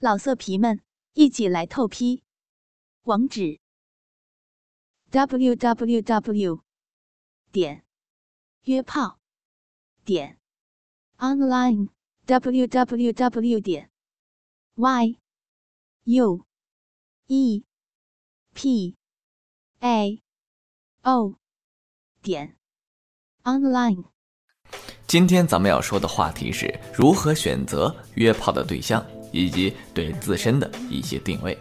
老色皮们，一起来透批！网址：w w w 点约炮点 online w w w 点 y u e p a o 点 online。今天咱们要说的话题是如何选择约炮的对象。以及对自身的一些定位。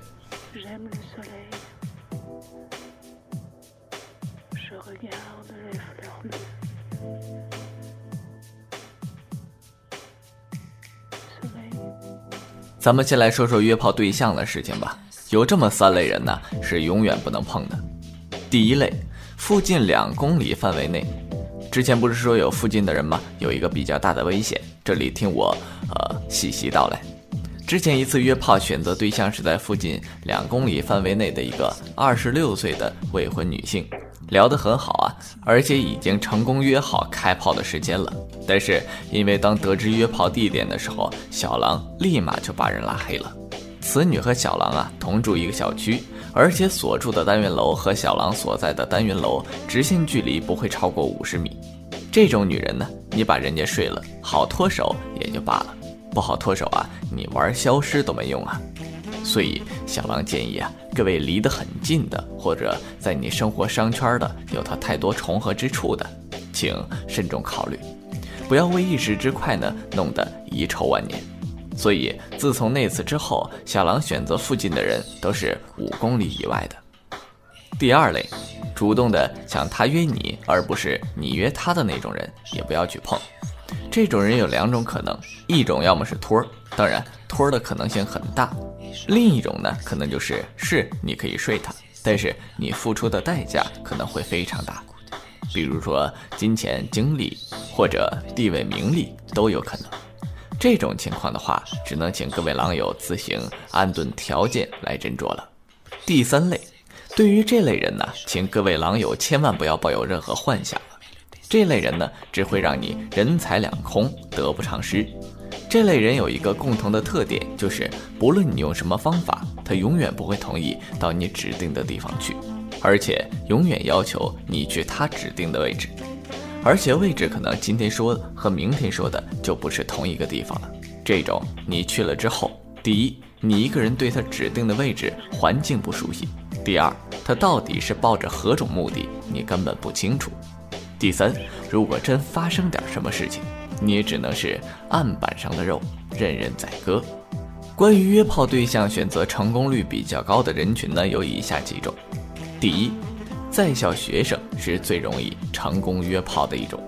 咱们先来说说约炮对象的事情吧。有这么三类人呢，是永远不能碰的。第一类，附近两公里范围内。之前不是说有附近的人吗？有一个比较大的危险。这里听我呃细细道来。之前一次约炮选择对象是在附近两公里范围内的一个二十六岁的未婚女性，聊得很好啊，而且已经成功约好开炮的时间了。但是因为当得知约炮地点的时候，小狼立马就把人拉黑了。此女和小狼啊同住一个小区，而且所住的单元楼和小狼所在的单元楼直线距离不会超过五十米。这种女人呢，你把人家睡了，好脱手也就罢了。不好脱手啊！你玩消失都没用啊！所以小狼建议啊，各位离得很近的，或者在你生活商圈的有他太多重合之处的，请慎重考虑，不要为一时之快呢弄得遗臭万年。所以自从那次之后，小狼选择附近的人都是五公里以外的。第二类，主动的想他约你，而不是你约他的那种人，也不要去碰。这种人有两种可能，一种要么是托儿，当然托儿的可能性很大；另一种呢，可能就是是你可以睡他，但是你付出的代价可能会非常大，比如说金钱、精力或者地位、名利都有可能。这种情况的话，只能请各位狼友自行安顿条件来斟酌了。第三类，对于这类人呢，请各位狼友千万不要抱有任何幻想。这类人呢，只会让你人财两空，得不偿失。这类人有一个共同的特点，就是不论你用什么方法，他永远不会同意到你指定的地方去，而且永远要求你去他指定的位置，而且位置可能今天说和明天说的就不是同一个地方了。这种你去了之后，第一，你一个人对他指定的位置环境不熟悉；第二，他到底是抱着何种目的，你根本不清楚。第三，如果真发生点什么事情，你也只能是案板上的肉，任人宰割。关于约炮对象选择成功率比较高的人群呢，有以下几种：第一，在校学生是最容易成功约炮的一种。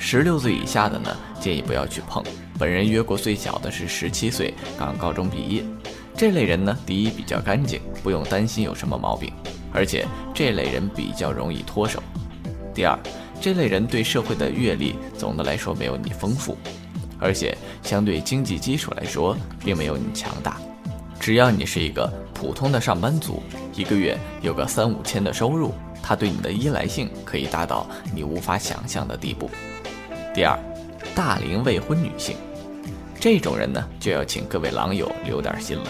十六岁以下的呢，建议不要去碰。本人约过最小的是十七岁，刚高中毕业。这类人呢，第一比较干净，不用担心有什么毛病，而且这类人比较容易脱手。第二，这类人对社会的阅历总的来说没有你丰富，而且相对经济基础来说并没有你强大。只要你是一个普通的上班族，一个月有个三五千的收入，他对你的依赖性可以达到你无法想象的地步。第二，大龄未婚女性，这种人呢就要请各位狼友留点心了。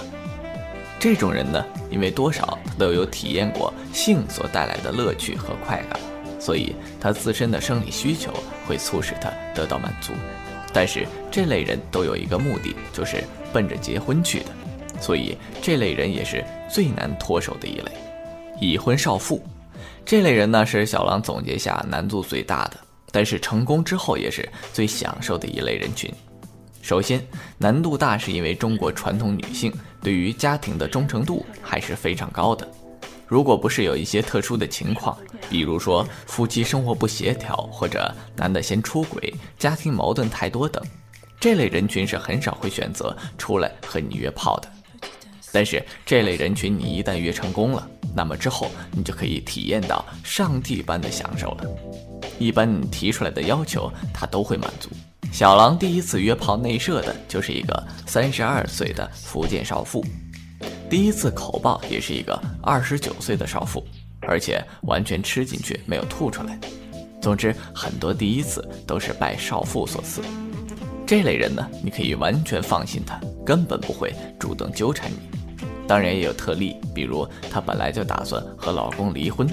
这种人呢，因为多少都有体验过性所带来的乐趣和快感。所以，他自身的生理需求会促使他得到满足，但是这类人都有一个目的，就是奔着结婚去的，所以这类人也是最难脱手的一类。已婚少妇，这类人呢是小狼总结下难度最大的，但是成功之后也是最享受的一类人群。首先，难度大是因为中国传统女性对于家庭的忠诚度还是非常高的。如果不是有一些特殊的情况，比如说夫妻生活不协调，或者男的先出轨、家庭矛盾太多等，这类人群是很少会选择出来和你约炮的。但是这类人群你一旦约成功了，那么之后你就可以体验到上帝般的享受了。一般你提出来的要求，他都会满足。小狼第一次约炮内射的就是一个三十二岁的福建少妇。第一次口爆也是一个二十九岁的少妇，而且完全吃进去没有吐出来。总之，很多第一次都是拜少妇所赐。这类人呢，你可以完全放心他，根本不会主动纠缠你。当然也有特例，比如她本来就打算和老公离婚，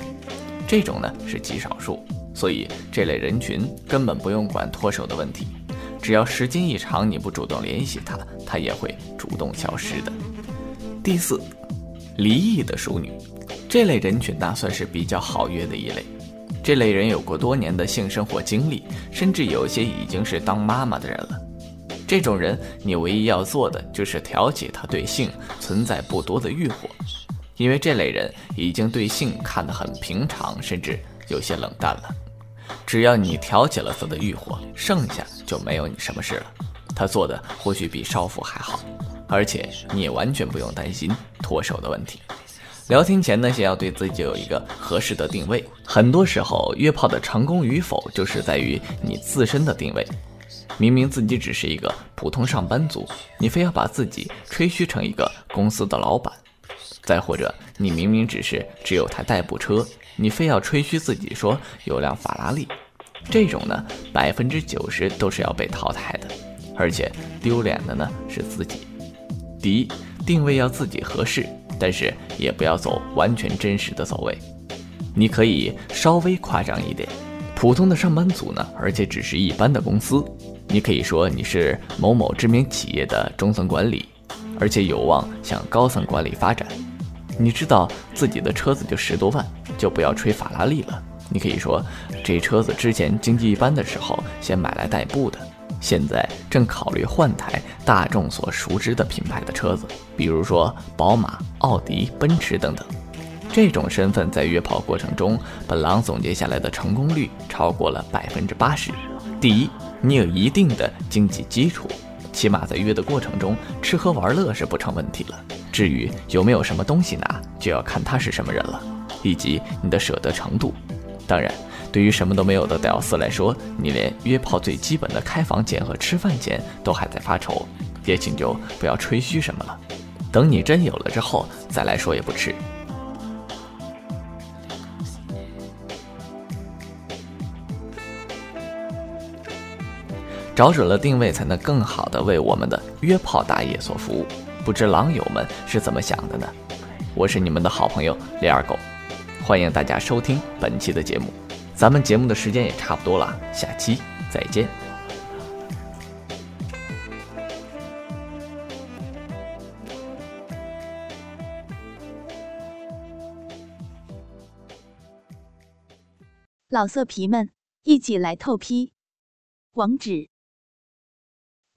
这种呢是极少数。所以这类人群根本不用管脱手的问题，只要时间一长你不主动联系他，他也会主动消失的。第四，离异的淑女，这类人群呢算是比较好约的一类。这类人有过多年的性生活经历，甚至有些已经是当妈妈的人了。这种人，你唯一要做的就是挑起他对性存在不多的欲火，因为这类人已经对性看得很平常，甚至有些冷淡了。只要你挑起了他的欲火，剩下就没有你什么事了。他做的或许比少妇还好，而且你也完全不用担心脱手的问题。聊天前呢，先要对自己有一个合适的定位。很多时候，约炮的成功与否就是在于你自身的定位。明明自己只是一个普通上班族，你非要把自己吹嘘成一个公司的老板；再或者，你明明只是只有台代步车。你非要吹嘘自己说有辆法拉利，这种呢百分之九十都是要被淘汰的，而且丢脸的呢是自己。第一，定位要自己合适，但是也不要走完全真实的走位。你可以稍微夸张一点，普通的上班族呢，而且只是一般的公司，你可以说你是某某知名企业的中层管理，而且有望向高层管理发展。你知道自己的车子就十多万，就不要吹法拉利了。你可以说，这车子之前经济一般的时候先买来代步的，现在正考虑换台大众所熟知的品牌的车子，比如说宝马、奥迪、奔驰等等。这种身份在约炮过程中，本狼总结下来的成功率超过了百分之八十。第一，你有一定的经济基础。起码在约的过程中，吃喝玩乐是不成问题了。至于有没有什么东西拿，就要看他是什么人了，以及你的舍得程度。当然，对于什么都没有的屌丝来说，你连约炮最基本的开房钱和吃饭钱都还在发愁，也请就不要吹嘘什么了。等你真有了之后再来说也不迟。找准了定位，才能更好的为我们的约炮大业所服务。不知狼友们是怎么想的呢？我是你们的好朋友李二狗，欢迎大家收听本期的节目。咱们节目的时间也差不多了，下期再见。老色皮们，一起来透批，网址。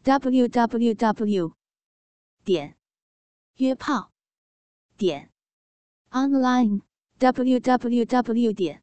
www. 点约炮点 online www. 点